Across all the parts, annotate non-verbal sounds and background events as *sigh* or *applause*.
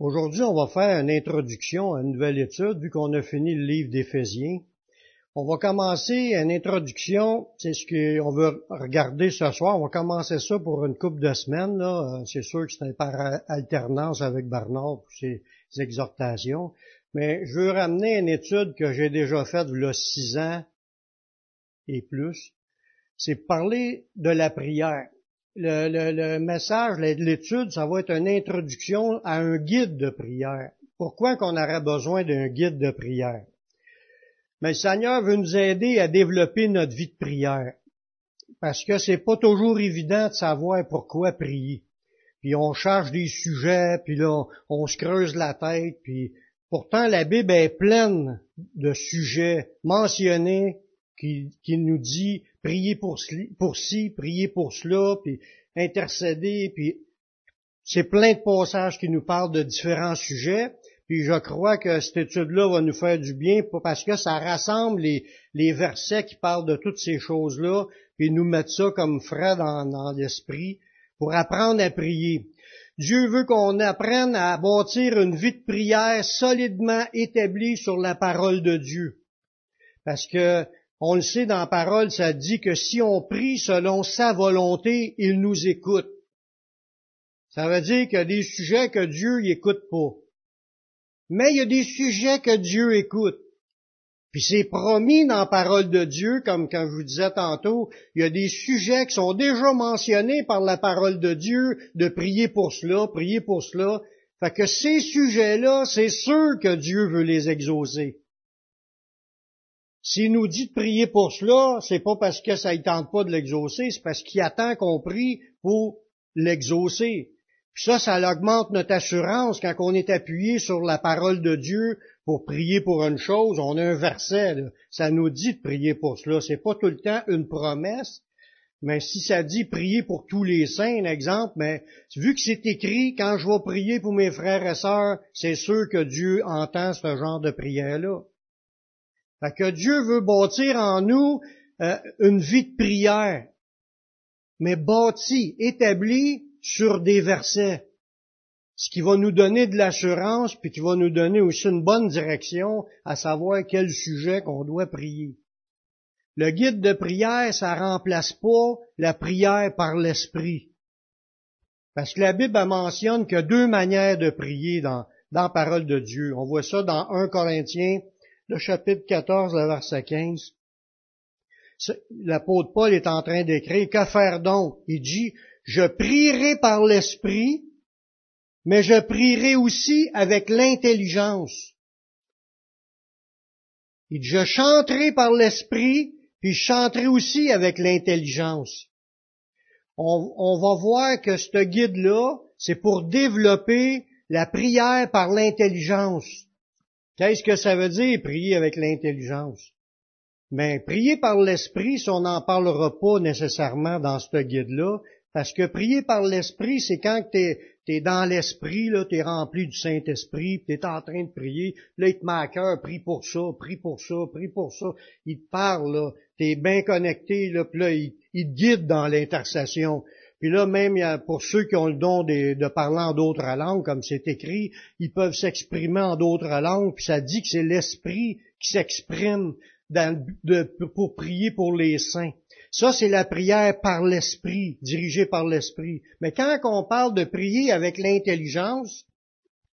Aujourd'hui, on va faire une introduction à une nouvelle étude, vu qu'on a fini le livre d'Éphésiens. On va commencer une introduction, c'est ce qu'on veut regarder ce soir. On va commencer ça pour une couple de semaines. Là. C'est sûr que c'est par alternance avec Bernard pour ses exhortations. Mais je veux ramener une étude que j'ai déjà faite il y a six ans et plus. C'est parler de la prière le, le, le message, l'étude, ça va être une introduction à un guide de prière. Pourquoi qu'on aurait besoin d'un guide de prière? Mais le Seigneur veut nous aider à développer notre vie de prière. Parce que c'est pas toujours évident de savoir pourquoi prier. Puis on cherche des sujets, puis là, on se creuse la tête, puis pourtant la Bible est pleine de sujets mentionnés qui, nous dit prier pour, pour ci, prier pour cela, puis intercéder, puis c'est plein de passages qui nous parlent de différents sujets. Puis je crois que cette étude-là va nous faire du bien parce que ça rassemble les, les versets qui parlent de toutes ces choses-là, puis nous mettre ça comme frais dans, dans l'esprit pour apprendre à prier. Dieu veut qu'on apprenne à bâtir une vie de prière solidement établie sur la parole de Dieu. Parce que on le sait dans la parole, ça dit que si on prie selon sa volonté, il nous écoute. Ça veut dire qu'il y a des sujets que Dieu n'écoute pas. Mais il y a des sujets que Dieu écoute. Puis c'est promis dans la parole de Dieu, comme quand je vous disais tantôt, il y a des sujets qui sont déjà mentionnés par la parole de Dieu, de prier pour cela, prier pour cela. Fait que ces sujets-là, c'est sûr que Dieu veut les exaucer. S'il nous dit de prier pour cela, c'est pas parce que ça ne tente pas de l'exaucer, c'est parce qu'il attend qu'on prie pour l'exaucer. Puis ça, ça augmente notre assurance quand on est appuyé sur la parole de Dieu pour prier pour une chose. On a un verset, ça nous dit de prier pour cela. C'est pas tout le temps une promesse, mais si ça dit prier pour tous les saints, un exemple, mais vu que c'est écrit, quand je vais prier pour mes frères et sœurs, c'est sûr que Dieu entend ce genre de prière-là. Fait que Dieu veut bâtir en nous euh, une vie de prière, mais bâtie, établie sur des versets, ce qui va nous donner de l'assurance, puis qui va nous donner aussi une bonne direction à savoir quel sujet qu'on doit prier. Le guide de prière, ça remplace pas la prière par l'esprit. Parce que la Bible mentionne que deux manières de prier dans, dans la parole de Dieu. On voit ça dans 1 Corinthiens le chapitre 14, le verset 15. L'apôtre Paul est en train d'écrire, que faire donc? Il dit, je prierai par l'esprit, mais je prierai aussi avec l'intelligence. Il dit, je chanterai par l'esprit, puis je chanterai aussi avec l'intelligence. On, on, va voir que ce guide-là, c'est pour développer la prière par l'intelligence. Qu'est-ce que ça veut dire, prier avec l'intelligence? Mais prier par l'esprit, si on n'en parlera pas nécessairement dans ce guide-là, parce que prier par l'esprit, c'est quand tu es, dans l'esprit, tu es rempli du Saint-Esprit, tu es en train de prier, là, il te met à cœur, prie pour ça, prie pour ça, prie pour ça. Il te parle, tu es bien connecté, là, puis là, il, il te guide dans l'intercession. Puis là, même pour ceux qui ont le don de, parler en d'autres langues, comme c'est écrit, ils peuvent s'exprimer en d'autres langues, puis ça dit que c'est l'Esprit qui s'exprime pour prier pour les saints. Ça, c'est la prière par l'Esprit, dirigée par l'Esprit. Mais quand on parle de prier avec l'intelligence,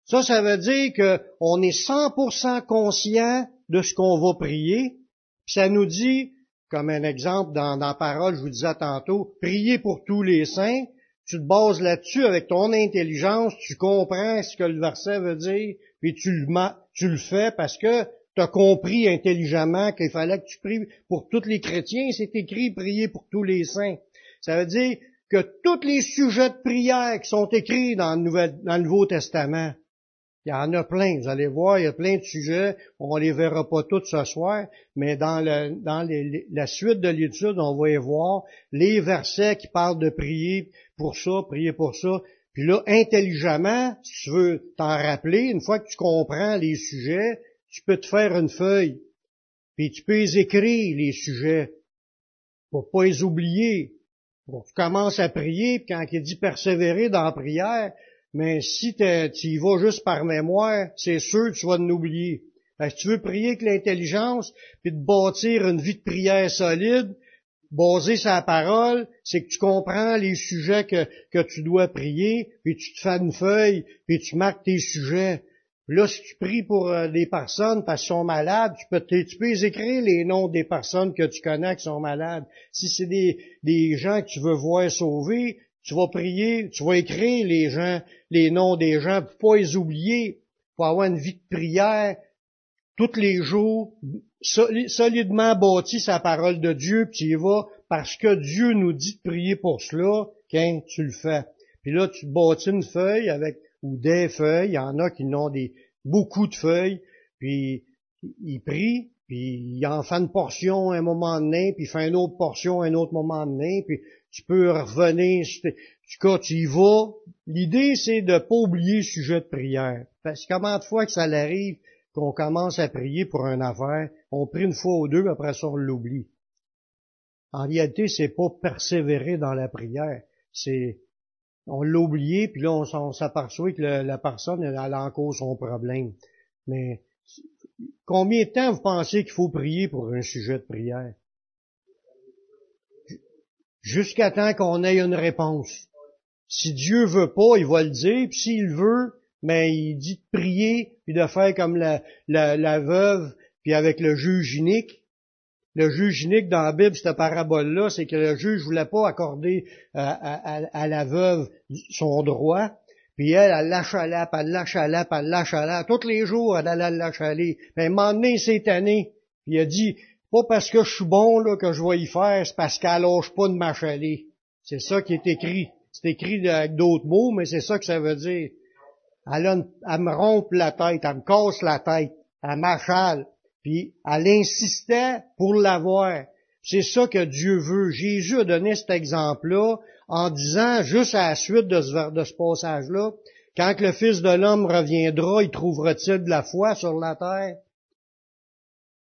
ça, ça veut dire qu'on est 100% conscient de ce qu'on va prier. Puis ça nous dit, comme un exemple dans, la parole, je vous disais tantôt, prier pour tous les saints, tu te bases là-dessus avec ton intelligence, tu comprends ce que le verset veut dire, puis tu le, tu le fais parce que tu as compris intelligemment qu'il fallait que tu pries pour tous les chrétiens, c'est écrit prier pour tous les saints. Ça veut dire que tous les sujets de prière qui sont écrits dans dans le Nouveau Testament, il y en a plein, vous allez voir, il y a plein de sujets, on les verra pas tous ce soir, mais dans, la suite de l'étude, on va y voir les versets qui parlent de prier pour ça, prier pour ça. Puis là, intelligemment, si tu veux t'en rappeler, une fois que tu comprends les sujets, tu peux te faire une feuille, puis tu peux les écrire, les sujets, pour pas les oublier. Bon, tu commences à prier, puis quand il dit persévérer dans la prière, mais si tu y vas juste par mémoire, c'est sûr que tu vas l'oublier. Si tu veux prier avec l'intelligence, puis de bâtir une vie de prière solide, basée sur la parole, c'est que tu comprends les sujets que, que tu dois prier, puis tu te fais une feuille, puis tu marques tes sujets. Là, si tu pries pour euh, des personnes parce qu'ils sont malades, tu peux, tu peux écrire les noms des personnes que tu connais qui sont malades. Si c'est des, des gens que tu veux voir sauvés, tu vas prier, tu vas écrire les gens, les noms des gens pour pas les oublier, pour avoir une vie de prière tous les jours, solidement bâti sa parole de Dieu, puis tu y vas parce que Dieu nous dit de prier pour cela, quand tu le fais. Puis là, tu bâtis une feuille avec ou des feuilles. Il y en a qui ont des beaucoup de feuilles, puis il prie, puis il en fait une portion un moment donné, puis il fait une autre portion un autre moment donné, puis tu peux revenir. En tout cas, tu y vas. L'idée, c'est de pas oublier le sujet de prière. Parce que comment de fois que ça arrive qu'on commence à prier pour un affaire, on prie une fois ou deux, après ça, on l'oublie. En réalité, c'est pas persévérer dans la prière. C'est on l'a oublié, puis là, on, s'aperçoit que la personne, elle, a encore son problème. Mais combien de temps vous pensez qu'il faut prier pour un sujet de prière? Jusqu'à temps qu'on ait une réponse. Si Dieu veut pas, il va le dire, puis s'il veut, mais il dit de prier, puis de faire comme la, la, la veuve, puis avec le juge unique, le juge unique dans la Bible, cette parabole-là, c'est que le juge voulait pas accorder euh, à, la veuve son droit. Puis elle, elle l'achalet, puis elle l'achalet, puis elle l'achalet. Tous les jours, elle allait l'achaler. Puis un moment donné, cette année, il a dit, pas parce que je suis bon là que je vais y faire, c'est parce qu'elle lâche pas de m'achaler. C'est ça qui est écrit. C'est écrit avec d'autres mots, mais c'est ça que ça veut dire. Elle, me rompt la tête, elle me casse la tête, elle m'achale. Puis elle insistait pour l'avoir. C'est ça que Dieu veut. Jésus a donné cet exemple-là en disant, juste à la suite de ce, de ce passage-là, quand le Fils de l'homme reviendra, il trouvera-t-il de la foi sur la terre?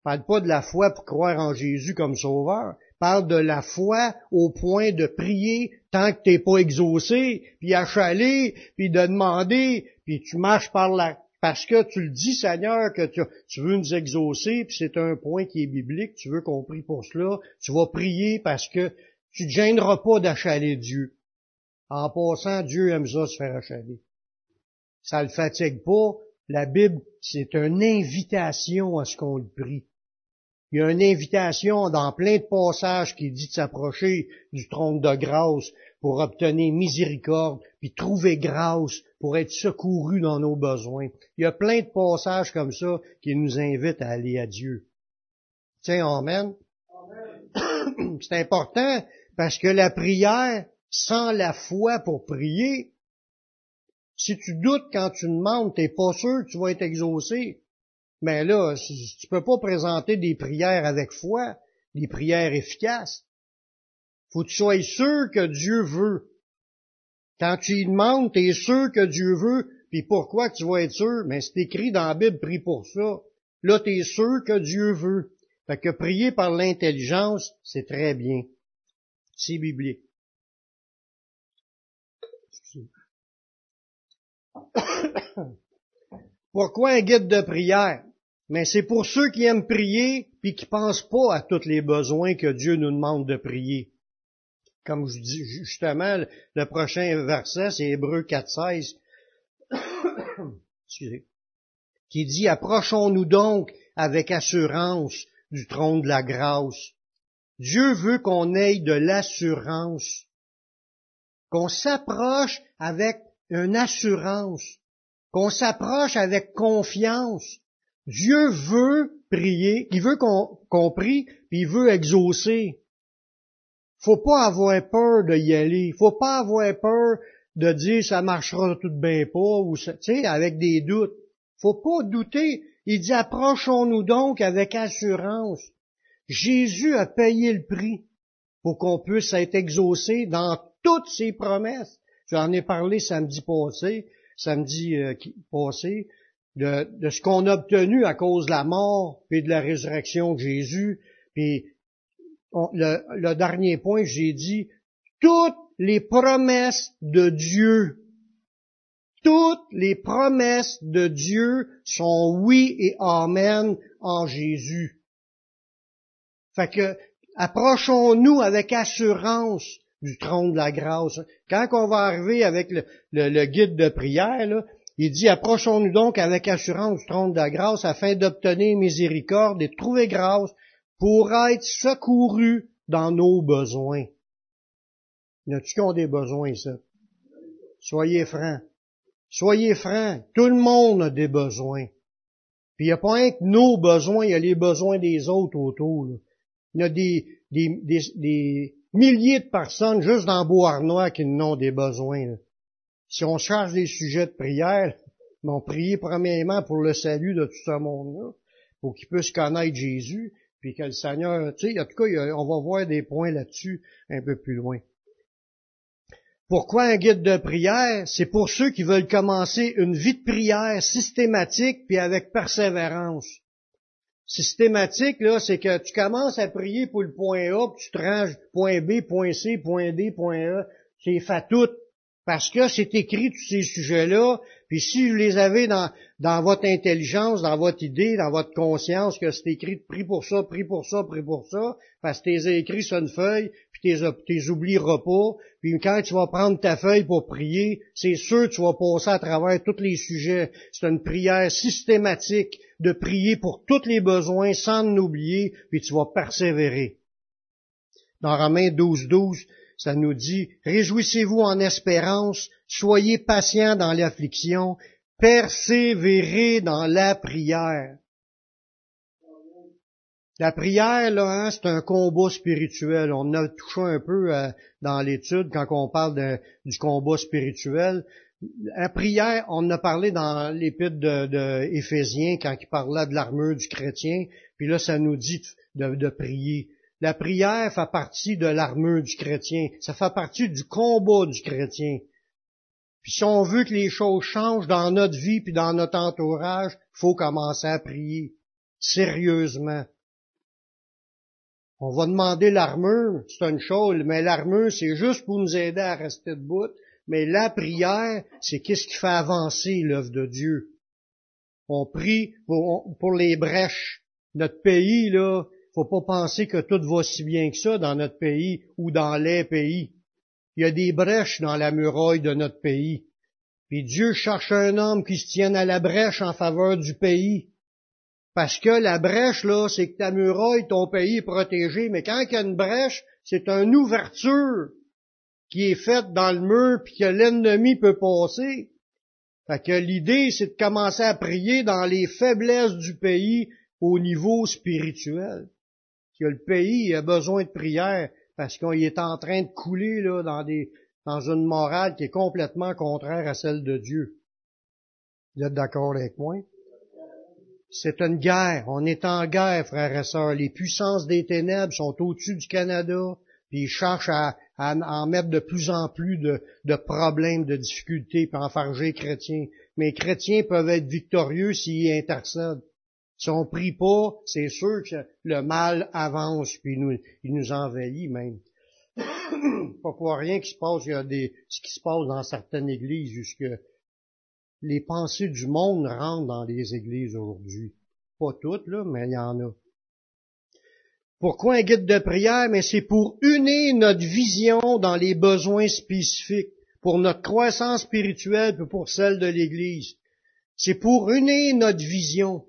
Parle pas de la foi pour croire en Jésus comme sauveur. Parle de la foi au point de prier tant que t'es pas exaucé, puis achaler, puis de demander, puis tu marches par la, parce que tu le dis, Seigneur, que tu, veux nous exaucer, puis c'est un point qui est biblique, tu veux qu'on prie pour cela, tu vas prier parce que tu ne gêneras pas d'achaler Dieu. En passant, Dieu aime ça se faire achaler. Ça le fatigue pas. La Bible, c'est une invitation à ce qu'on le prie. Il y a une invitation dans plein de passages qui dit de s'approcher du trône de grâce pour obtenir miséricorde, puis trouver grâce pour être secouru dans nos besoins. Il y a plein de passages comme ça qui nous invitent à aller à Dieu. Tiens, Amen. *coughs* C'est important parce que la prière, sans la foi pour prier, si tu doutes quand tu demandes, t'es pas sûr que tu vas être exaucé. Mais là, tu peux pas présenter des prières avec foi, des prières efficaces. Faut que tu sois sûr que Dieu veut. Quand tu y demandes, tu es sûr que Dieu veut, puis pourquoi tu vas être sûr? Mais c'est écrit dans la Bible, prie pour ça. Là, tu es sûr que Dieu veut. Fait que prier par l'intelligence, c'est très bien. C'est biblique. *coughs* *coughs* Pourquoi un guide de prière? Mais c'est pour ceux qui aiment prier puis qui pensent pas à tous les besoins que Dieu nous demande de prier. Comme je dis justement, le prochain verset, c'est Hébreu 4.16, *coughs* qui dit, approchons-nous donc avec assurance du trône de la grâce. Dieu veut qu'on ait de l'assurance, qu'on s'approche avec une assurance, qu'on s'approche avec confiance. Dieu veut prier, il veut qu'on prie, puis il veut exaucer. Faut pas avoir peur de y aller. Faut pas avoir peur de dire ça marchera tout bien pas ou tu sais avec des doutes. Faut pas douter. Il dit approchons-nous donc avec assurance. Jésus a payé le prix pour qu'on puisse être exaucé dans toutes ses promesses. J'en ai parlé samedi passé, samedi euh, passé, de, de ce qu'on a obtenu à cause de la mort et de la résurrection de Jésus, puis le, dernier point, j'ai dit, toutes les promesses de Dieu toutes les promesses de Dieu sont oui et amen en Jésus. Fait que, approchons-nous avec assurance du trône de la grâce. Quand on va arriver avec le, guide de prière, là, il dit, approchons-nous donc avec assurance du trône de la grâce afin d'obtenir miséricorde et de trouver grâce pour être secourus dans nos besoins. Qui ont des besoins, ça? Soyez francs. Soyez francs. Tout le monde a des besoins. Puis il n'y a pas un que nos besoins, il y a les besoins des autres autour. Il y a des, des, des, milliers de personnes juste dans Beauharnois qui n'ont des besoins. Si on charge des sujets de prière, on prier premièrement pour le salut de tout ce monde-là, pour qu'ils puissent connaître Jésus, puis que le Seigneur, tu sais, en tout cas, on va voir des points là-dessus un peu plus loin. Pourquoi un guide de prière? C'est pour ceux qui veulent commencer une vie de prière systématique puis avec persévérance. Systématique, là, c'est que tu commences à prier pour le point A, puis tu te ranges point B, point C, point D, point A. C'est fait tout. Parce que c'est écrit tous ces sujets-là, puis si vous les avez dans, dans votre intelligence, dans votre idée, dans votre conscience, que c'est écrit prie pour ça, prie pour ça, prie pour ça, parce que t'es écrit sur une feuille, puis t'es, t'es oublieras pas, puis quand tu vas prendre ta feuille pour prier, c'est sûr que tu vas passer à travers tous les sujets. C'est une prière systématique de prier pour tous les besoins sans l'oublier, puis tu vas persévérer. Dans Romains 12, 12, ça nous dit, Réjouissez-vous en espérance, soyez patients dans l'affliction, persévérez dans la prière. La prière, là, hein, c'est un combat spirituel. On a touché un peu euh, dans l'étude quand on parle du combat spirituel. La prière, on a parlé dans l'épître de, quand il parlait de l'armure du chrétien, puis là, ça nous dit de prier. La prière fait partie de l'armure du chrétien. Ça fait partie du combat du chrétien. Puis si on veut que les choses changent dans notre vie puis dans notre entourage, faut commencer à prier sérieusement. On va demander l'armure, c'est une chose, mais l'armure, c'est juste pour nous aider à rester debout. Mais la prière, c'est qu'est-ce qui fait avancer l'œuvre de Dieu. On prie pour, les brèches. Notre pays, là, faut pas penser que tout va si bien que ça dans notre pays ou dans les pays. Il y a des brèches dans la muraille de notre pays. Puis Dieu cherche un homme qui se tienne à la brèche en faveur du pays. Parce que la brèche, là, c'est que ta muraille, ton pays est protégé. Mais quand il y a une brèche, c'est une ouverture qui est faite dans le mur puis que l'ennemi peut passer. Fait que l'idée, c'est de commencer à prier dans les faiblesses du pays au niveau spirituel que le pays a besoin de prière parce qu'il est en train de couler là, dans une morale qui est complètement contraire à celle de Dieu. Vous êtes d'accord avec moi? C'est une guerre. On est en guerre, frères et sœurs. Les puissances des ténèbres sont au-dessus du Canada, puis ils cherchent à, en mettre de plus en plus de, problèmes, de difficultés, puis enfarger les chrétiens. Mais les chrétiens peuvent être victorieux s'ils intercèdent. Si on prie pas, c'est sûr que le mal avance, puis nous, il nous envahit même. *coughs* pas pour rien qu'il se passe, il y a des, ce qui se passe dans certaines églises, jusque les pensées du monde rentrent dans les églises aujourd'hui. Pas toutes, là, mais il y en a. Pourquoi un guide de prière? Mais c'est pour unir notre vision dans les besoins spécifiques, pour notre croissance spirituelle, puis pour celle de l'Église. C'est pour unir notre vision.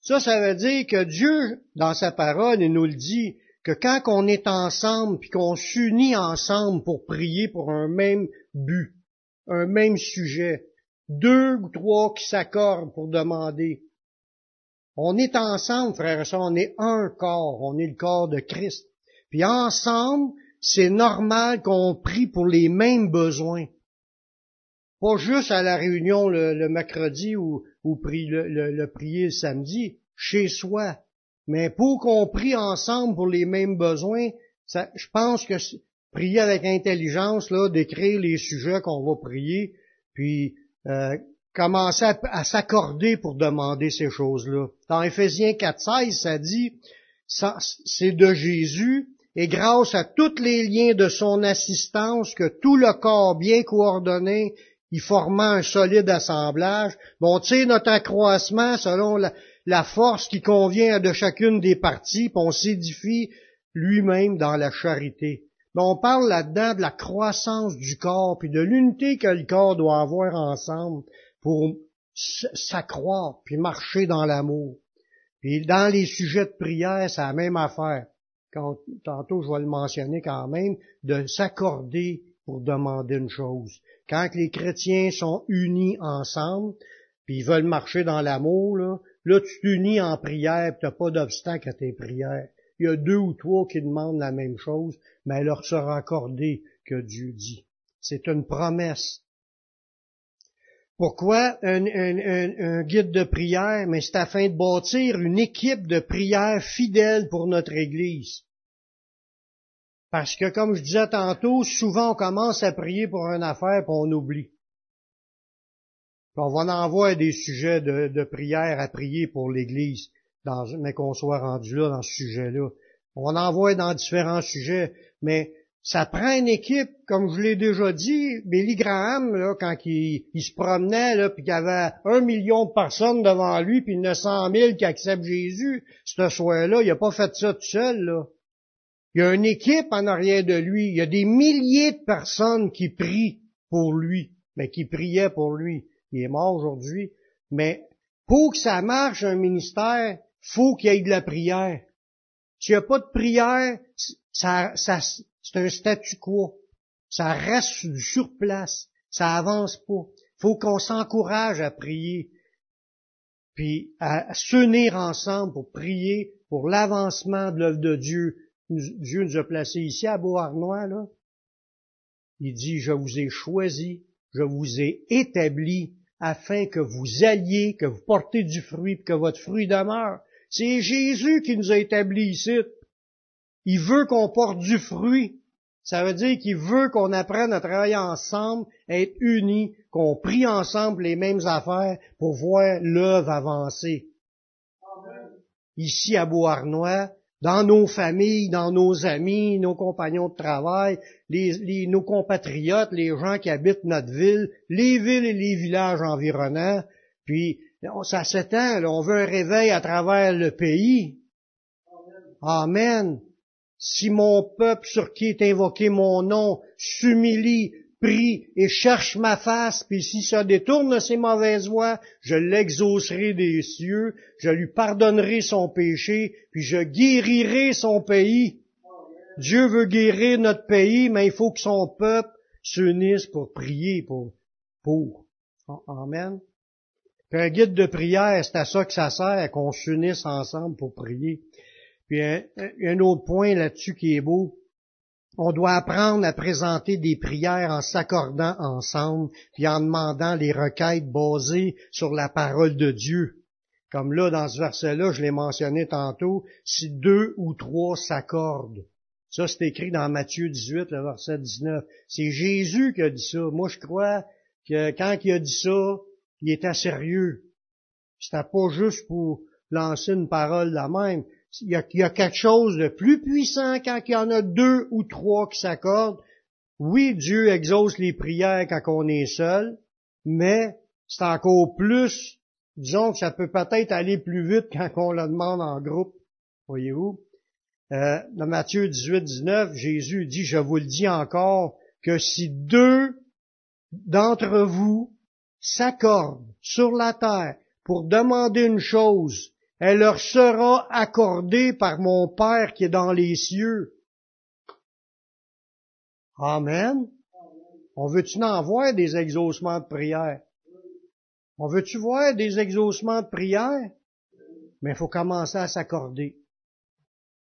Ça, ça veut dire que Dieu, dans sa parole, il nous le dit, que quand on est ensemble, puis qu'on s'unit ensemble pour prier pour un même but, un même sujet, deux ou trois qui s'accordent pour demander, on est ensemble, frères et on est un corps, on est le corps de Christ. Puis ensemble, c'est normal qu'on prie pour les mêmes besoins. Pas juste à la réunion le, mercredi ou, ou le, le, prier le samedi, chez soi. Mais pour qu'on prie ensemble pour les mêmes besoins, je pense que prier avec intelligence, là, d'écrire les sujets qu'on va prier, puis euh, commencer à, s'accorder pour demander ces choses-là. Dans Éphésiens 4.16, ça dit, c'est de Jésus, et grâce à tous les liens de son assistance que tout le corps bien coordonné y formant un solide assemblage. on tire notre accroissement selon la, force qui convient de chacune des parties, puis on s'édifie lui-même dans la charité. Mais on parle là-dedans de la croissance du corps, puis de l'unité que le corps doit avoir ensemble pour s'accroître, puis marcher dans l'amour. Puis dans les sujets de prière, c'est la même affaire. Quand, tantôt, je vais le mentionner quand même, de s'accorder pour demander une chose. Quand les chrétiens sont unis ensemble, puis ils veulent marcher dans l'amour, là, là tu t'unis en prière, tu n'as pas d'obstacle à tes prières. Il y a deux ou trois qui demandent la même chose, mais elle leur sera accordée que Dieu dit. C'est une promesse. Pourquoi un, guide de prière? Mais c'est afin de bâtir une équipe de prière fidèle pour notre Église? Parce que, comme je disais tantôt, souvent on commence à prier pour une affaire et on oublie. on va en des sujets de, prière à prier pour l'Église, mais qu'on soit rendu là dans ce sujet-là. On en envoie dans différents sujets, mais ça prend une équipe, comme je l'ai déjà dit, Billy Graham, là, quand il, se promenait, là, puis qu'il y avait un million de personnes devant lui, puis 900 000 qui acceptent Jésus, ce soir-là, il n'a pas fait ça tout seul. Il y a une équipe en arrière de lui. Il y a des milliers de personnes qui prient pour lui, mais qui priaient pour lui. Il est mort aujourd'hui. Mais pour que ça marche, un ministère, faut qu'il y ait de la prière. N'y a pas de prière, c'est un statu quo. Ça reste sur place. Ça avance pas. faut qu'on s'encourage à prier. Puis à s'unir ensemble pour prier pour l'avancement de l'œuvre de Dieu, Dieu nous a placés ici à Beauharnois, là. Il dit, je vous ai choisi, je vous ai établi afin que vous alliez, que vous portez du fruit, que votre fruit demeure. C'est Jésus qui nous a établis ici. Il veut qu'on porte du fruit. Ça veut dire qu'il veut qu'on apprenne à travailler ensemble, à être unis, qu'on prie ensemble les mêmes affaires pour voir l'œuvre avancer. Ici à Beauharnois, dans nos familles, dans nos amis, nos compagnons de travail, nos compatriotes, les gens qui habitent notre ville, les villes et les villages environnants. Puis, ça s'étend, on veut un réveil à travers le pays. Amen. Si mon peuple sur qui est invoqué mon nom s'humilie, prie et cherche ma face, puis si ça détourne ses mauvaises voies, je l'exaucerai des cieux, je lui pardonnerai son péché, puis je guérirai son pays. Dieu veut guérir notre pays, mais il faut que son peuple s'unisse pour prier pour. pour. Amen. Un guide de prière, c'est à ça que ça sert, qu'on s'unisse ensemble pour prier. Puis un, un autre point là-dessus qui est beau, on doit apprendre à présenter des prières en s'accordant ensemble, puis en demandant les requêtes basées sur la parole de Dieu. Comme là, dans ce verset-là, je l'ai mentionné tantôt, si deux ou trois s'accordent. Ça, c'est écrit dans Matthieu 18, le verset 19. C'est Jésus qui a dit ça. Moi, je crois que quand il a dit ça, il était sérieux. C'était pas juste pour lancer une parole la même il y, a, quelque chose de plus puissant quand il y en a deux ou trois qui s'accordent. Oui, Dieu exauce les prières quand on est seul, mais c'est encore plus, disons que ça peut peut-être aller plus vite *laughs* quand on le demande en groupe. Voyez-vous? Euh, dans Matthieu 18, 19, Jésus dit, je vous le dis encore, que si deux d'entre vous s'accordent sur la terre pour demander une chose elle leur sera accordée par mon Père qui est dans les cieux. Amen. On veut-tu en voir des exaucements de prière? On veut-tu voir des exaucements de prière? Mais il faut commencer à s'accorder.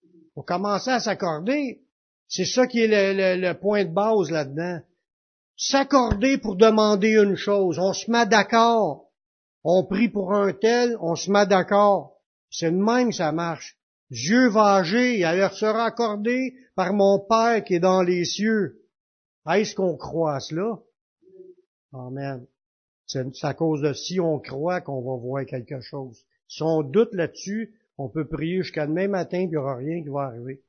Il faut commencer à s'accorder. C'est ça qui est le, le point de base là-dedans. S'accorder pour demander une chose. On se met d'accord. On prie pour un tel, on se met d'accord. C'est de même ça marche. Dieu va agir, il leur sera accordé par mon Père qui est dans les cieux. Est-ce qu'on croit à cela? Amen. C'est à cause de si on croit qu'on va voir quelque chose. Si on doute là-dessus, on peut prier jusqu'à demain matin, puis il n'y aura rien qui va arriver.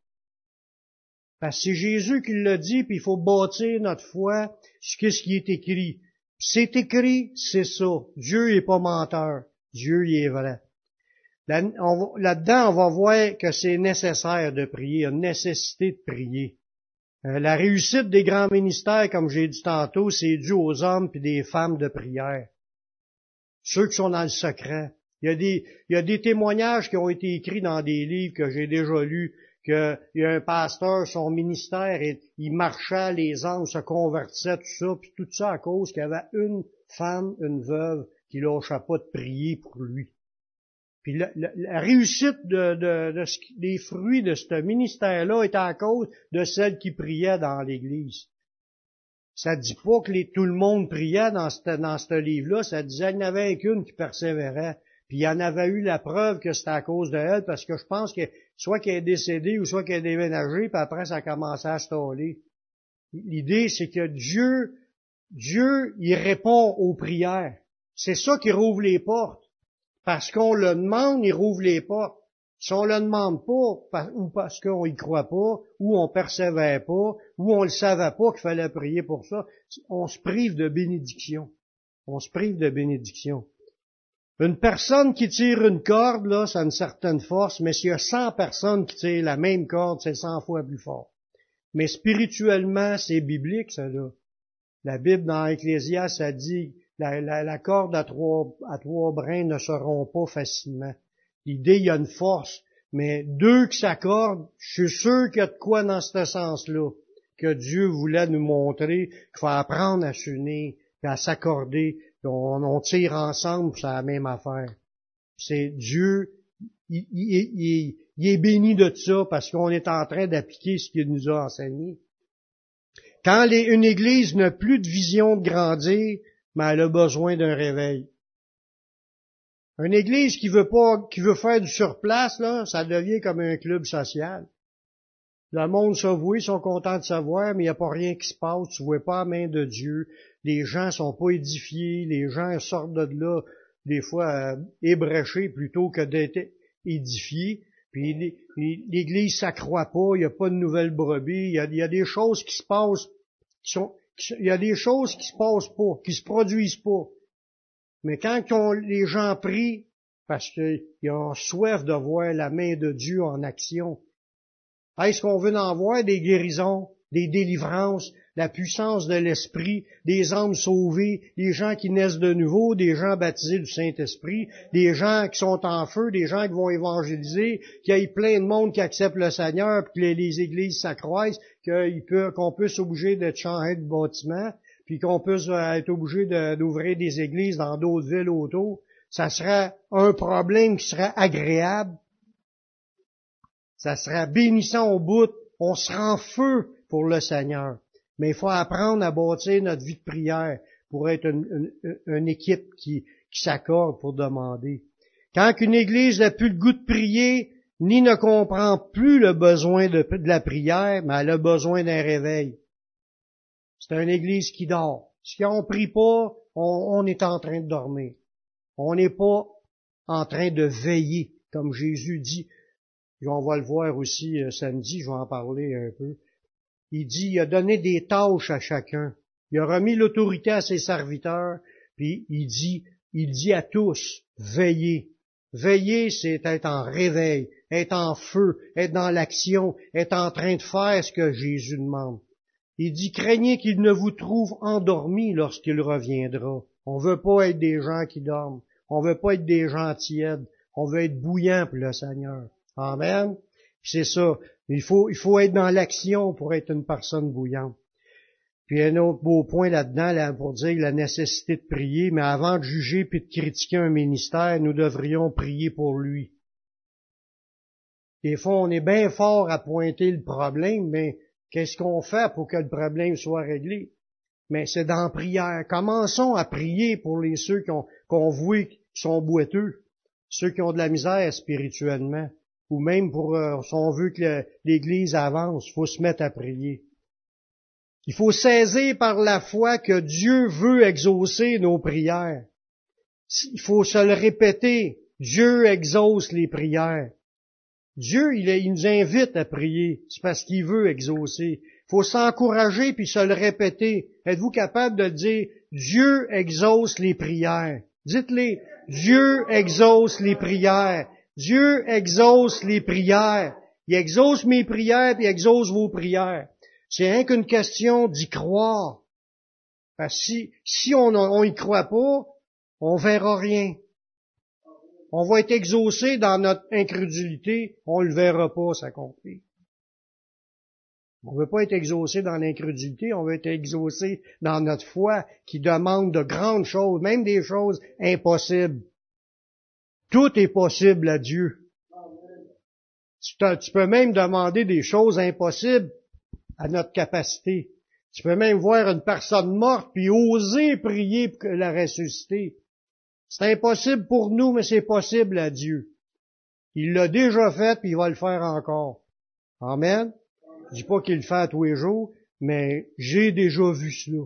Parce que c'est Jésus qui l'a dit, puis il faut bâtir notre foi sur ce qui est écrit. C'est écrit, c'est ça. Dieu est pas menteur. Dieu y est vrai. Là-dedans, on va voir que c'est nécessaire de prier, une nécessité de prier. Euh, la réussite des grands ministères, comme j'ai dit tantôt, c'est dû aux hommes et des femmes de prière. Ceux qui sont dans le secret. Il il y a des témoignages qui ont été écrits dans des livres que j'ai déjà lus, qu'il y a un pasteur, son ministère, il marchait, les âmes se convertissaient, tout ça, puis tout ça à cause qu'il y avait une femme, une veuve, qui lâchait pas de prier pour lui. Puis la, réussite de, des fruits de ce ministère-là est à cause de celle qui priait dans l'Église. Ça dit pas que tout le monde priait dans ce, livre-là, ça disait qu'il n'y avait qu'une qui persévérait. Puis il y en avait eu la preuve que c'était à cause de elle, parce que je pense que soit qu'elle est décédée ou soit qu'elle est déménagée, puis après ça a commencé à staller. L'idée, c'est que Dieu, Dieu, il répond aux prières. C'est ça qui rouvre les portes. Parce qu'on le demande, il rouvre les portes. Si on le demande pas, ou parce qu'on y croit pas, ou on persévère pas, ou on le savait pas qu'il fallait prier pour ça, on se prive de bénédiction. On se prive de bénédiction. Une personne qui tire une corde, là, ça a une certaine force, mais s'il y a 100 personnes qui tirent la même corde, c'est 100 fois plus fort. Mais spirituellement, c'est biblique, ça, là. La Bible, dans Ecclésias, ça dit, la, la, corde à trois, à brins ne se rompt pas facilement. L'idée, il y a une force, mais deux qui s'accordent, je suis sûr qu'il y a de quoi dans ce sens-là, que Dieu voulait nous montrer qu'il faut apprendre à s'unir, à s'accorder, on, tire ensemble, c'est la même affaire. C'est Dieu, il, est béni de ça parce qu'on est en train d'appliquer ce qu'il nous a enseigné. Quand une Église n'a plus de vision de grandir, mais elle a besoin d'un réveil. Une Église qui veut pas, qui veut faire du surplace, là, ça devient comme un club social. Le monde ils sont contents de savoir, mais il n'y a pas rien qui se passe, tu vois pas la main de Dieu, les gens sont pas édifiés, les gens sortent de là, des fois, euh, ébréchés plutôt que d'être édifiés. Puis l'Église s'accroît pas, il n'y a pas de nouvelles brebis, il y, a, des choses qui se passent, qui il y a des choses qui se passent pas, qui se produisent pas. Mais quand les gens prient, parce qu'ils ont soif de voir la main de Dieu en action, est-ce qu'on veut en voir des guérisons, des délivrances, la puissance de l'Esprit, des âmes sauvées, des gens qui naissent de nouveau, des gens baptisés du Saint-Esprit, des gens qui sont en feu, des gens qui vont évangéliser, qu'il y ait plein de monde qui accepte le Seigneur, puis que les, églises s'accroissent, qu'on puisse obligé de changer de bâtiment, puis qu'on puisse euh, être obligé d'ouvrir des églises dans d'autres villes autour. Ça serait un problème qui serait agréable. Ça serait bénissant au bout. On sera en feu pour le Seigneur. Mais il faut apprendre à bâtir notre vie de prière pour être une, équipe qui, s'accorde pour demander. Quand une église n'a plus le goût de prier, ni ne comprend plus le besoin de, la prière, mais elle a besoin d'un réveil. C'est une église qui dort. Si on ne prie pas, on, est en train de dormir. On n'est pas en train de veiller, comme Jésus dit. On va le voir aussi euh, samedi, je vais en parler un peu. Il dit, il a donné des tâches à chacun. Il a remis l'autorité à ses serviteurs, puis il dit, il dit à tous, veillez. Veiller, c'est être en réveil, être en feu, être dans l'action, être en train de faire ce que Jésus demande. Il dit, craignez qu'il ne vous trouve endormis lorsqu'il reviendra. On veut pas être des gens qui dorment. On veut pas être des gens tièdes. On veut être bouillants pour le Seigneur. Amen. C'est ça. Il faut, il faut être dans l'action pour être une personne bouillante. Puis un autre beau point là-dedans, là, pour dire la nécessité de prier, mais avant de juger puis de critiquer un ministère, nous devrions prier pour lui. Des fois, on est bien fort à pointer le problème, mais qu'est-ce qu'on fait pour que le problème soit réglé? Mais c'est dans prière. Commençons à prier pour les ceux qu'on voit qui sont boiteux, ceux qui ont de la misère spirituellement ou même pour, euh, si on veut que l'Église avance, il faut se mettre à prier. Il faut saisir par la foi que Dieu veut exaucer nos prières. Il faut se le répéter. Dieu exauce les prières. Dieu, il, il nous invite à prier. C'est parce qu'il veut exaucer. Il faut s'encourager puis se le répéter. Êtes-vous capable de dire, Dieu exauce les prières? Dites-les, Dieu exauce les prières. Dieu exauce les prières. Il exauce mes prières, puis il exauce vos prières. C'est rien qu'une question d'y croire. Parce que si, si on n'y croit pas, on verra rien. On va être exaucé dans notre incrédulité, on le verra pas s'accomplir. On ne veut pas être exaucé dans l'incrédulité, on veut être exaucé dans notre foi qui demande de grandes choses, même des choses impossibles. Tout est possible à Dieu. Tu, peux même demander des choses impossibles à notre capacité. Tu peux même voir une personne morte puis oser prier pour la ressusciter. C'est impossible pour nous, mais c'est possible à Dieu. Il l'a déjà fait puis il va le faire encore. Amen. Je dis pas qu'il le fait à tous les jours, mais j'ai déjà vu cela.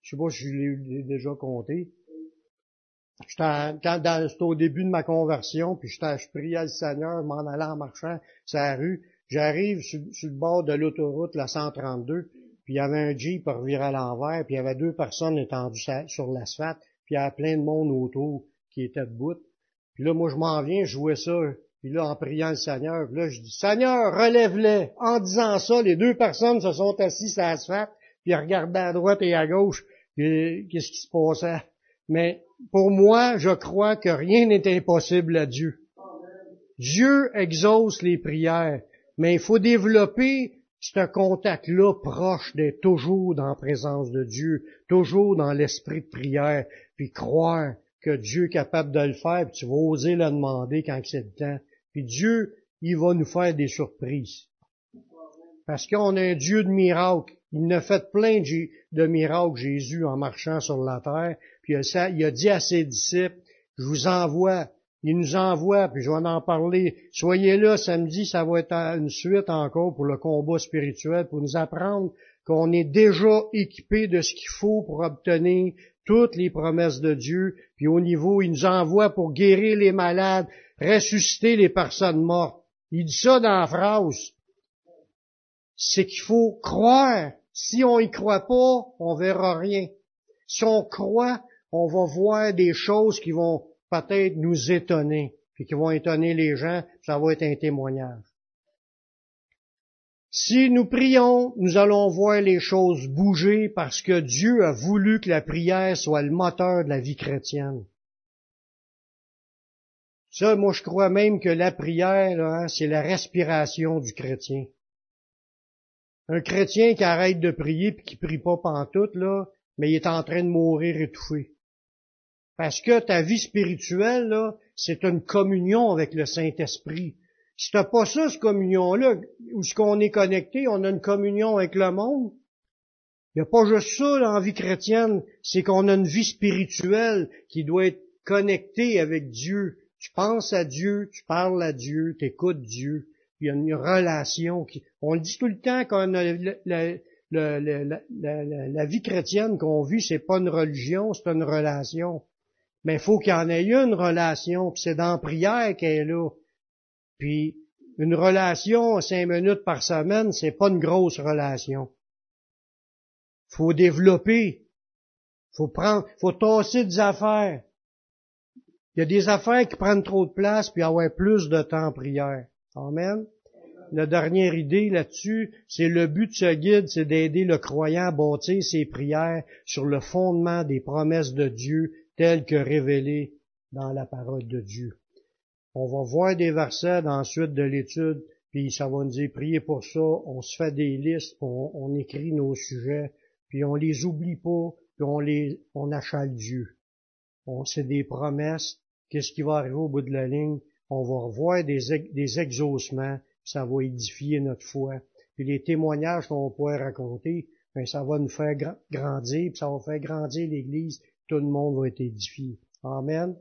Je sais pas si je l'ai déjà compté. C'était au début de ma conversion, puis je priais le Seigneur, m'en allant en marchant sur la rue. J'arrive sur, le bord de l'autoroute, la 132, puis il y avait un Jeep reviré à l'envers, puis il y avait deux personnes étendues sur l'asphalte, puis il y avait plein de monde autour qui était debout. Puis là, moi, je m'en viens, je jouais ça puis là, en priant le Seigneur, là, je dis, Seigneur, relève-les. En disant ça, les deux personnes se sont assises à l'asphalte, puis regardaient à droite et à gauche, qu'est-ce qui se passait? Mais pour moi, je crois que rien n'est impossible à Dieu. Dieu exauce les prières, mais il faut développer ce contact-là proche d'être toujours dans la présence de Dieu, toujours dans l'esprit de prière, puis croire que Dieu est capable de le faire, puis tu vas oser le demander quand c'est le temps. Puis Dieu, il va nous faire des surprises. Parce qu'on a un Dieu de miracles. Il a fait plein de miracles, Jésus, en marchant sur la terre. Puis il a dit à ses disciples, je vous envoie, il nous envoie, puis je vais en parler. Soyez là samedi, ça va être une suite encore pour le combat spirituel, pour nous apprendre qu'on est déjà équipé de ce qu'il faut pour obtenir toutes les promesses de Dieu, puis au niveau, il nous envoie pour guérir les malades, ressusciter les personnes mortes. Il dit ça dans la phrase. C'est qu'il faut croire. Si on y croit pas, on verra rien. Si on croit, on va voir des choses qui vont peut-être nous étonner, puis qui vont étonner les gens, ça va être un témoignage. Si nous prions, nous allons voir les choses bouger parce que Dieu a voulu que la prière soit le moteur de la vie chrétienne. Ça, moi, je crois même que la prière, hein, c'est la respiration du chrétien. Un chrétien qui arrête de prier puis qui prie pas pantoute, là, mais il est en train de mourir étouffé. Parce que ta vie spirituelle, là, c'est une communion avec le Saint-Esprit. Si t'as pas ça, cette communion-là, où ce qu'on est connecté, on a une communion avec le monde. Il n'y a pas juste ça, dans la vie chrétienne, c'est qu'on a une vie spirituelle qui doit être connectée avec Dieu. Tu penses à Dieu, tu parles à Dieu, tu écoutes Dieu. Il y a une relation qui... On le dit tout le temps qu'on a la, la, vie chrétienne qu'on vit, c'est pas une religion, c'est une relation. Mais il faut qu'il y en ait une relation, puis c'est dans la prière qu'elle est là. Puis une relation cinq minutes par semaine, c'est pas une grosse relation. Faut développer. Faut prendre, faut tasser des affaires. Il y a des affaires qui prennent trop de place, puis avoir plus de temps en prière. Amen. La dernière idée là-dessus, c'est le but de ce guide, c'est d'aider le croyant à bâtir ses prières sur le fondement des promesses de Dieu telles que révélées dans la parole de Dieu. On va voir des versets dans la suite de l'étude, puis ça va nous dire prier pour ça, on se fait des listes, on, écrit nos sujets, puis on les oublie pas, puis on les on achale Dieu. On c'est des promesses, qu'est-ce qui va arriver au bout de la ligne? On va revoir des, des exaucements, ça va édifier notre foi. Puis les témoignages qu'on pouvoir raconter, ben, ça va nous faire grandir, puis ça va faire grandir l'Église, tout le monde va être édifié. Amen.